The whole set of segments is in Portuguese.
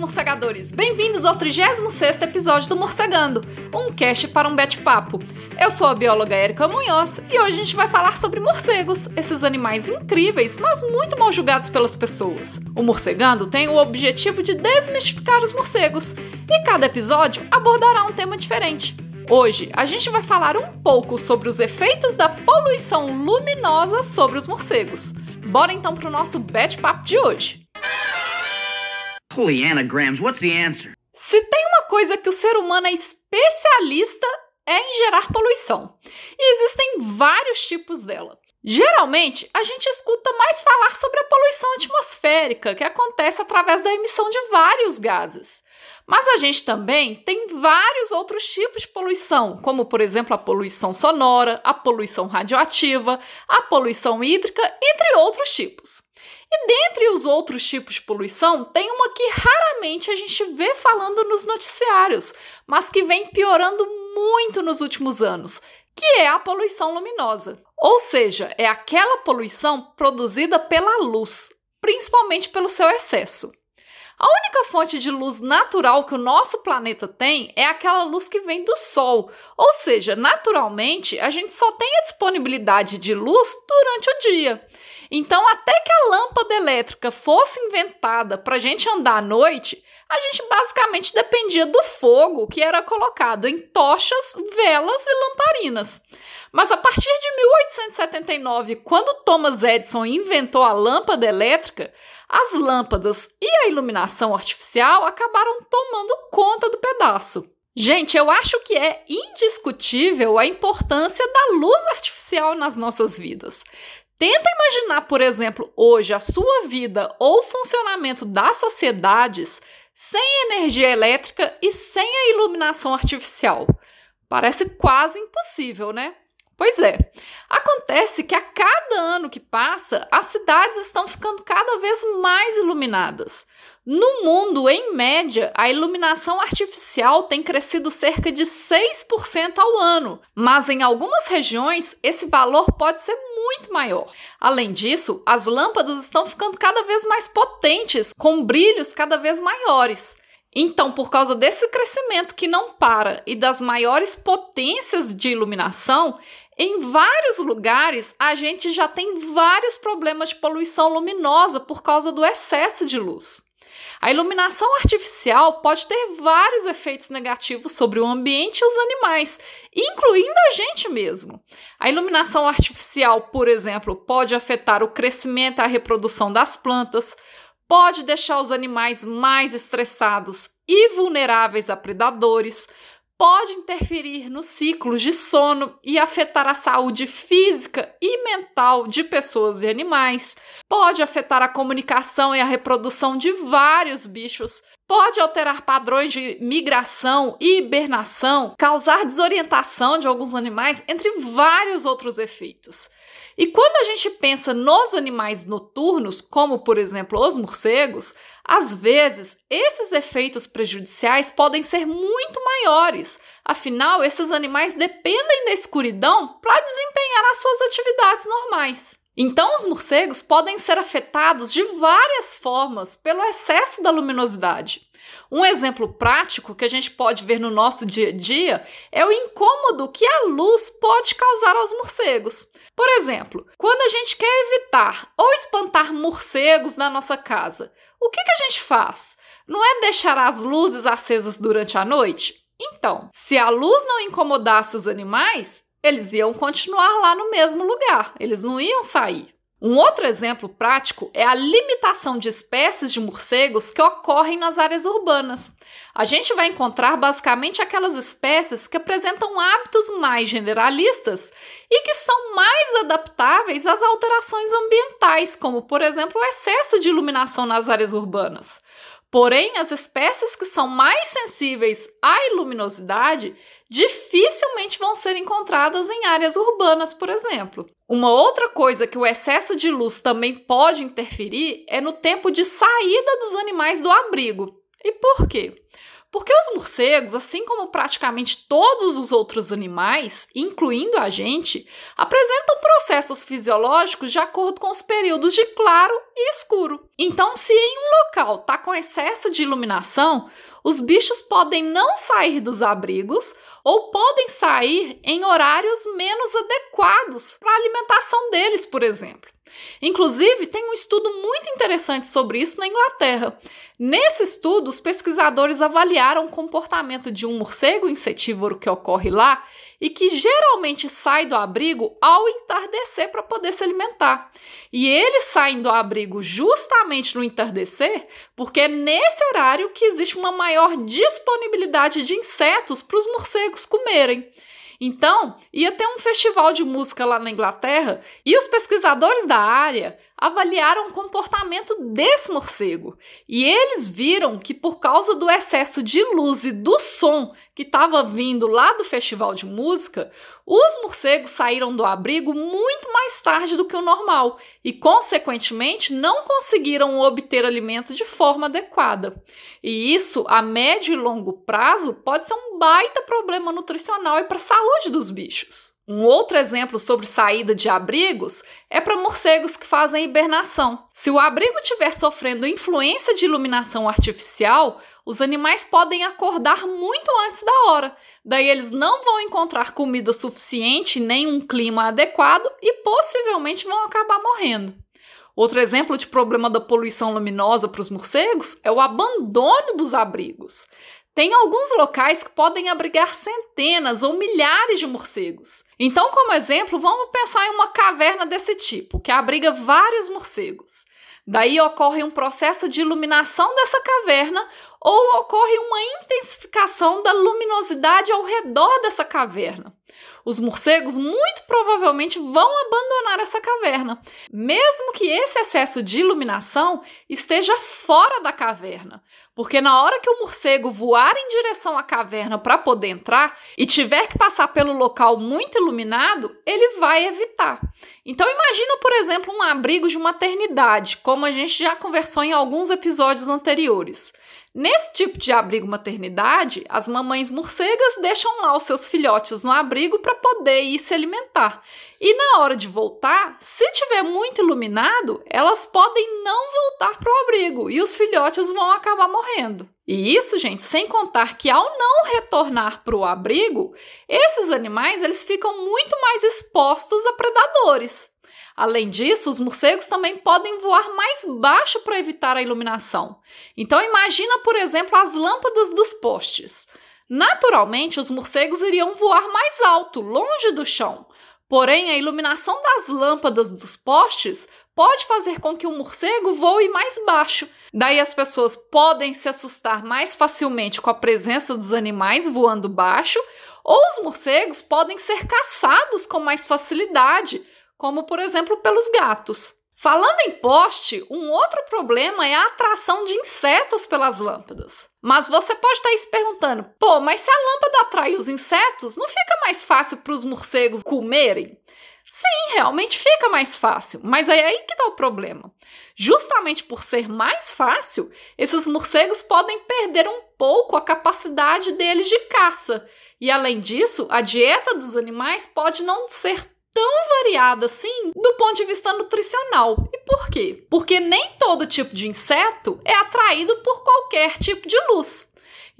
Morcegadores! Bem-vindos ao 36 episódio do Morcegando, um cast para um bate-papo. Eu sou a bióloga Erika Munhoz e hoje a gente vai falar sobre morcegos, esses animais incríveis, mas muito mal julgados pelas pessoas. O Morcegando tem o objetivo de desmistificar os morcegos e cada episódio abordará um tema diferente. Hoje a gente vai falar um pouco sobre os efeitos da poluição luminosa sobre os morcegos. Bora então para o nosso bate-papo de hoje. Holy anagrams, what's the answer? Se tem uma coisa que o ser humano é especialista é em gerar poluição. E existem vários tipos dela. Geralmente, a gente escuta mais falar sobre a poluição atmosférica, que acontece através da emissão de vários gases. Mas a gente também tem vários outros tipos de poluição, como por exemplo a poluição sonora, a poluição radioativa, a poluição hídrica, entre outros tipos. E dentre os outros tipos de poluição, tem uma que raramente a gente vê falando nos noticiários, mas que vem piorando muito nos últimos anos, que é a poluição luminosa. Ou seja, é aquela poluição produzida pela luz, principalmente pelo seu excesso. A única fonte de luz natural que o nosso planeta tem é aquela luz que vem do Sol. Ou seja, naturalmente, a gente só tem a disponibilidade de luz durante o dia. Então, até que a lâmpada elétrica fosse inventada para a gente andar à noite, a gente basicamente dependia do fogo que era colocado em tochas, velas e lamparinas. Mas a partir de 1879, quando Thomas Edison inventou a lâmpada elétrica, as lâmpadas e a iluminação artificial acabaram tomando conta do pedaço. Gente, eu acho que é indiscutível a importância da luz artificial nas nossas vidas. Tenta imaginar, por exemplo, hoje a sua vida ou o funcionamento das sociedades sem energia elétrica e sem a iluminação artificial. Parece quase impossível, né? Pois é. Acontece que a cada ano que passa, as cidades estão ficando cada vez mais iluminadas. No mundo, em média, a iluminação artificial tem crescido cerca de 6% ao ano, mas em algumas regiões esse valor pode ser muito maior. Além disso, as lâmpadas estão ficando cada vez mais potentes, com brilhos cada vez maiores. Então, por causa desse crescimento que não para e das maiores potências de iluminação, em vários lugares, a gente já tem vários problemas de poluição luminosa por causa do excesso de luz. A iluminação artificial pode ter vários efeitos negativos sobre o ambiente e os animais, incluindo a gente mesmo. A iluminação artificial, por exemplo, pode afetar o crescimento e a reprodução das plantas, pode deixar os animais mais estressados e vulneráveis a predadores, pode interferir nos ciclos de sono e afetar a saúde física e mental de pessoas e animais, pode afetar a comunicação e a reprodução de vários bichos, pode alterar padrões de migração e hibernação, causar desorientação de alguns animais, entre vários outros efeitos. E quando a gente pensa nos animais noturnos, como por exemplo os morcegos, às vezes esses efeitos prejudiciais podem ser muito maiores. Afinal, esses animais dependem da escuridão para desempenhar as suas atividades normais. Então, os morcegos podem ser afetados de várias formas pelo excesso da luminosidade. Um exemplo prático que a gente pode ver no nosso dia a dia é o incômodo que a luz pode causar aos morcegos. Por exemplo, quando a gente quer evitar ou espantar morcegos na nossa casa, o que, que a gente faz? Não é deixar as luzes acesas durante a noite? Então, se a luz não incomodasse os animais, eles iam continuar lá no mesmo lugar, eles não iam sair. Um outro exemplo prático é a limitação de espécies de morcegos que ocorrem nas áreas urbanas. A gente vai encontrar basicamente aquelas espécies que apresentam hábitos mais generalistas e que são mais adaptáveis às alterações ambientais, como, por exemplo, o excesso de iluminação nas áreas urbanas. Porém, as espécies que são mais sensíveis à luminosidade dificilmente vão ser encontradas em áreas urbanas, por exemplo. Uma outra coisa que o excesso de luz também pode interferir é no tempo de saída dos animais do abrigo. E por quê? Porque os morcegos, assim como praticamente todos os outros animais, incluindo a gente, apresentam processos fisiológicos de acordo com os períodos de claro e escuro. Então, se em um local está com excesso de iluminação, os bichos podem não sair dos abrigos ou podem sair em horários menos adequados para a alimentação deles, por exemplo. Inclusive, tem um estudo muito interessante sobre isso na Inglaterra. Nesse estudo, os pesquisadores avaliaram o comportamento de um morcego insetívoro que ocorre lá e que geralmente sai do abrigo ao entardecer para poder se alimentar. E eles saem do abrigo justamente no entardecer, porque é nesse horário que existe uma maior disponibilidade de insetos para os morcegos comerem. Então, ia ter um festival de música lá na Inglaterra e os pesquisadores da área avaliaram o comportamento desse morcego. E eles viram que, por causa do excesso de luz e do som que estava vindo lá do festival de música, os morcegos saíram do abrigo muito mais tarde do que o normal e, consequentemente, não conseguiram obter alimento de forma adequada. E isso, a médio e longo prazo, pode ser um baita problema nutricional e para a saúde dos bichos. Um outro exemplo sobre saída de abrigos é para morcegos que fazem hibernação. Se o abrigo estiver sofrendo influência de iluminação artificial, os animais podem acordar muito antes da hora. Daí eles não vão encontrar comida suficiente nem um clima adequado e possivelmente vão acabar morrendo. Outro exemplo de problema da poluição luminosa para os morcegos é o abandono dos abrigos. Tem alguns locais que podem abrigar centenas ou milhares de morcegos. Então, como exemplo, vamos pensar em uma caverna desse tipo, que abriga vários morcegos. Daí ocorre um processo de iluminação dessa caverna ou ocorre uma intensificação da luminosidade ao redor dessa caverna. Os morcegos muito provavelmente vão abandonar essa caverna, mesmo que esse excesso de iluminação esteja fora da caverna, porque na hora que o morcego voar em direção à caverna para poder entrar e tiver que passar pelo local muito iluminado, ele vai evitar. Então imagina, por exemplo, um abrigo de maternidade, como a gente já conversou em alguns episódios anteriores. Nesse tipo de abrigo maternidade, as mamães morcegas deixam lá os seus filhotes no abrigo para poder ir se alimentar. E na hora de voltar, se tiver muito iluminado, elas podem não voltar para o abrigo e os filhotes vão acabar morrendo. E isso, gente, sem contar que ao não retornar para o abrigo, esses animais eles ficam muito mais expostos a predadores. Além disso, os morcegos também podem voar mais baixo para evitar a iluminação. Então imagina, por exemplo, as lâmpadas dos postes. Naturalmente, os morcegos iriam voar mais alto, longe do chão. Porém, a iluminação das lâmpadas dos postes pode fazer com que o morcego voe mais baixo. Daí as pessoas podem se assustar mais facilmente com a presença dos animais voando baixo, ou os morcegos podem ser caçados com mais facilidade, como por exemplo pelos gatos. Falando em poste, um outro problema é a atração de insetos pelas lâmpadas. Mas você pode estar se perguntando: pô, mas se a lâmpada atrai os insetos, não fica mais fácil para os morcegos comerem? Sim, realmente fica mais fácil, mas é aí que está o problema. Justamente por ser mais fácil, esses morcegos podem perder um pouco a capacidade deles de caça. E além disso, a dieta dos animais pode não ser tão variada assim do ponto de vista nutricional. E por quê? Porque nem todo tipo de inseto é atraído por qualquer tipo de luz.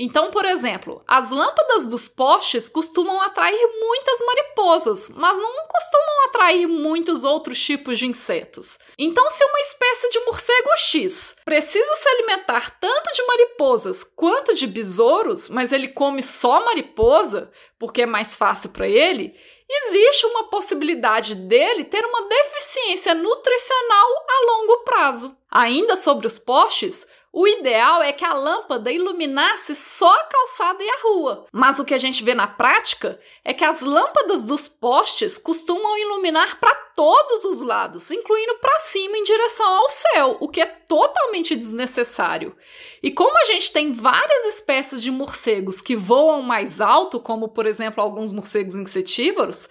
Então, por exemplo, as lâmpadas dos postes costumam atrair muitas mariposas, mas não costumam atrair muitos outros tipos de insetos. Então, se uma espécie de morcego X precisa se alimentar tanto de mariposas quanto de besouros, mas ele come só mariposa porque é mais fácil para ele, existe uma possibilidade dele ter uma deficiência nutricional a longo prazo. Ainda sobre os postes, o ideal é que a lâmpada iluminasse só a calçada e a rua. Mas o que a gente vê na prática é que as lâmpadas dos postes costumam iluminar para todos os lados, incluindo para cima em direção ao céu, o que é totalmente desnecessário. E como a gente tem várias espécies de morcegos que voam mais alto, como por exemplo alguns morcegos insetívoros,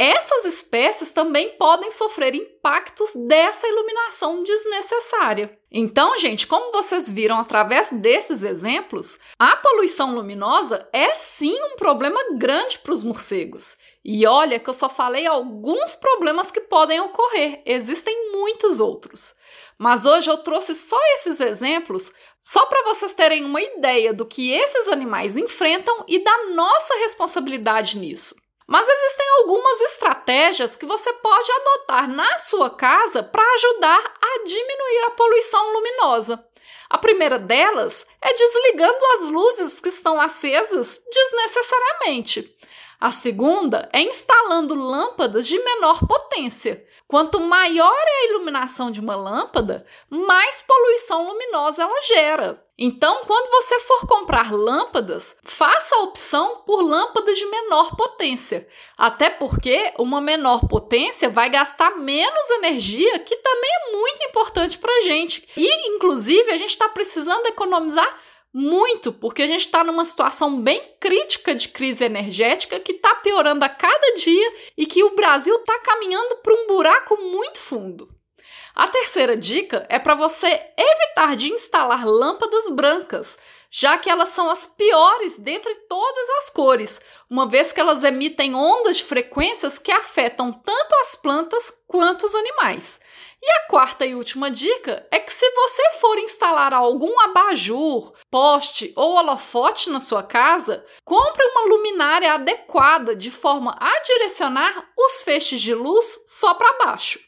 essas espécies também podem sofrer impactos dessa iluminação desnecessária. Então, gente, como vocês viram através desses exemplos, a poluição luminosa é sim um problema grande para os morcegos. E olha que eu só falei alguns problemas que podem ocorrer, existem muitos outros. Mas hoje eu trouxe só esses exemplos só para vocês terem uma ideia do que esses animais enfrentam e da nossa responsabilidade nisso. Mas existem algumas estratégias que você pode adotar na sua casa para ajudar a diminuir a poluição luminosa. A primeira delas é desligando as luzes que estão acesas desnecessariamente. A segunda é instalando lâmpadas de menor potência. Quanto maior é a iluminação de uma lâmpada, mais poluição luminosa ela gera. Então, quando você for comprar lâmpadas, faça a opção por lâmpadas de menor potência. Até porque uma menor potência vai gastar menos energia, que também é muito importante para a gente. E, inclusive, a gente está precisando economizar muito, porque a gente está numa situação bem crítica de crise energética que está piorando a cada dia e que o Brasil está caminhando para um buraco muito fundo. A terceira dica é para você evitar de instalar lâmpadas brancas, já que elas são as piores dentre todas as cores, uma vez que elas emitem ondas de frequências que afetam tanto as plantas quanto os animais. E a quarta e última dica é que se você for instalar algum abajur, poste ou holofote na sua casa, compre uma luminária adequada de forma a direcionar os feixes de luz só para baixo.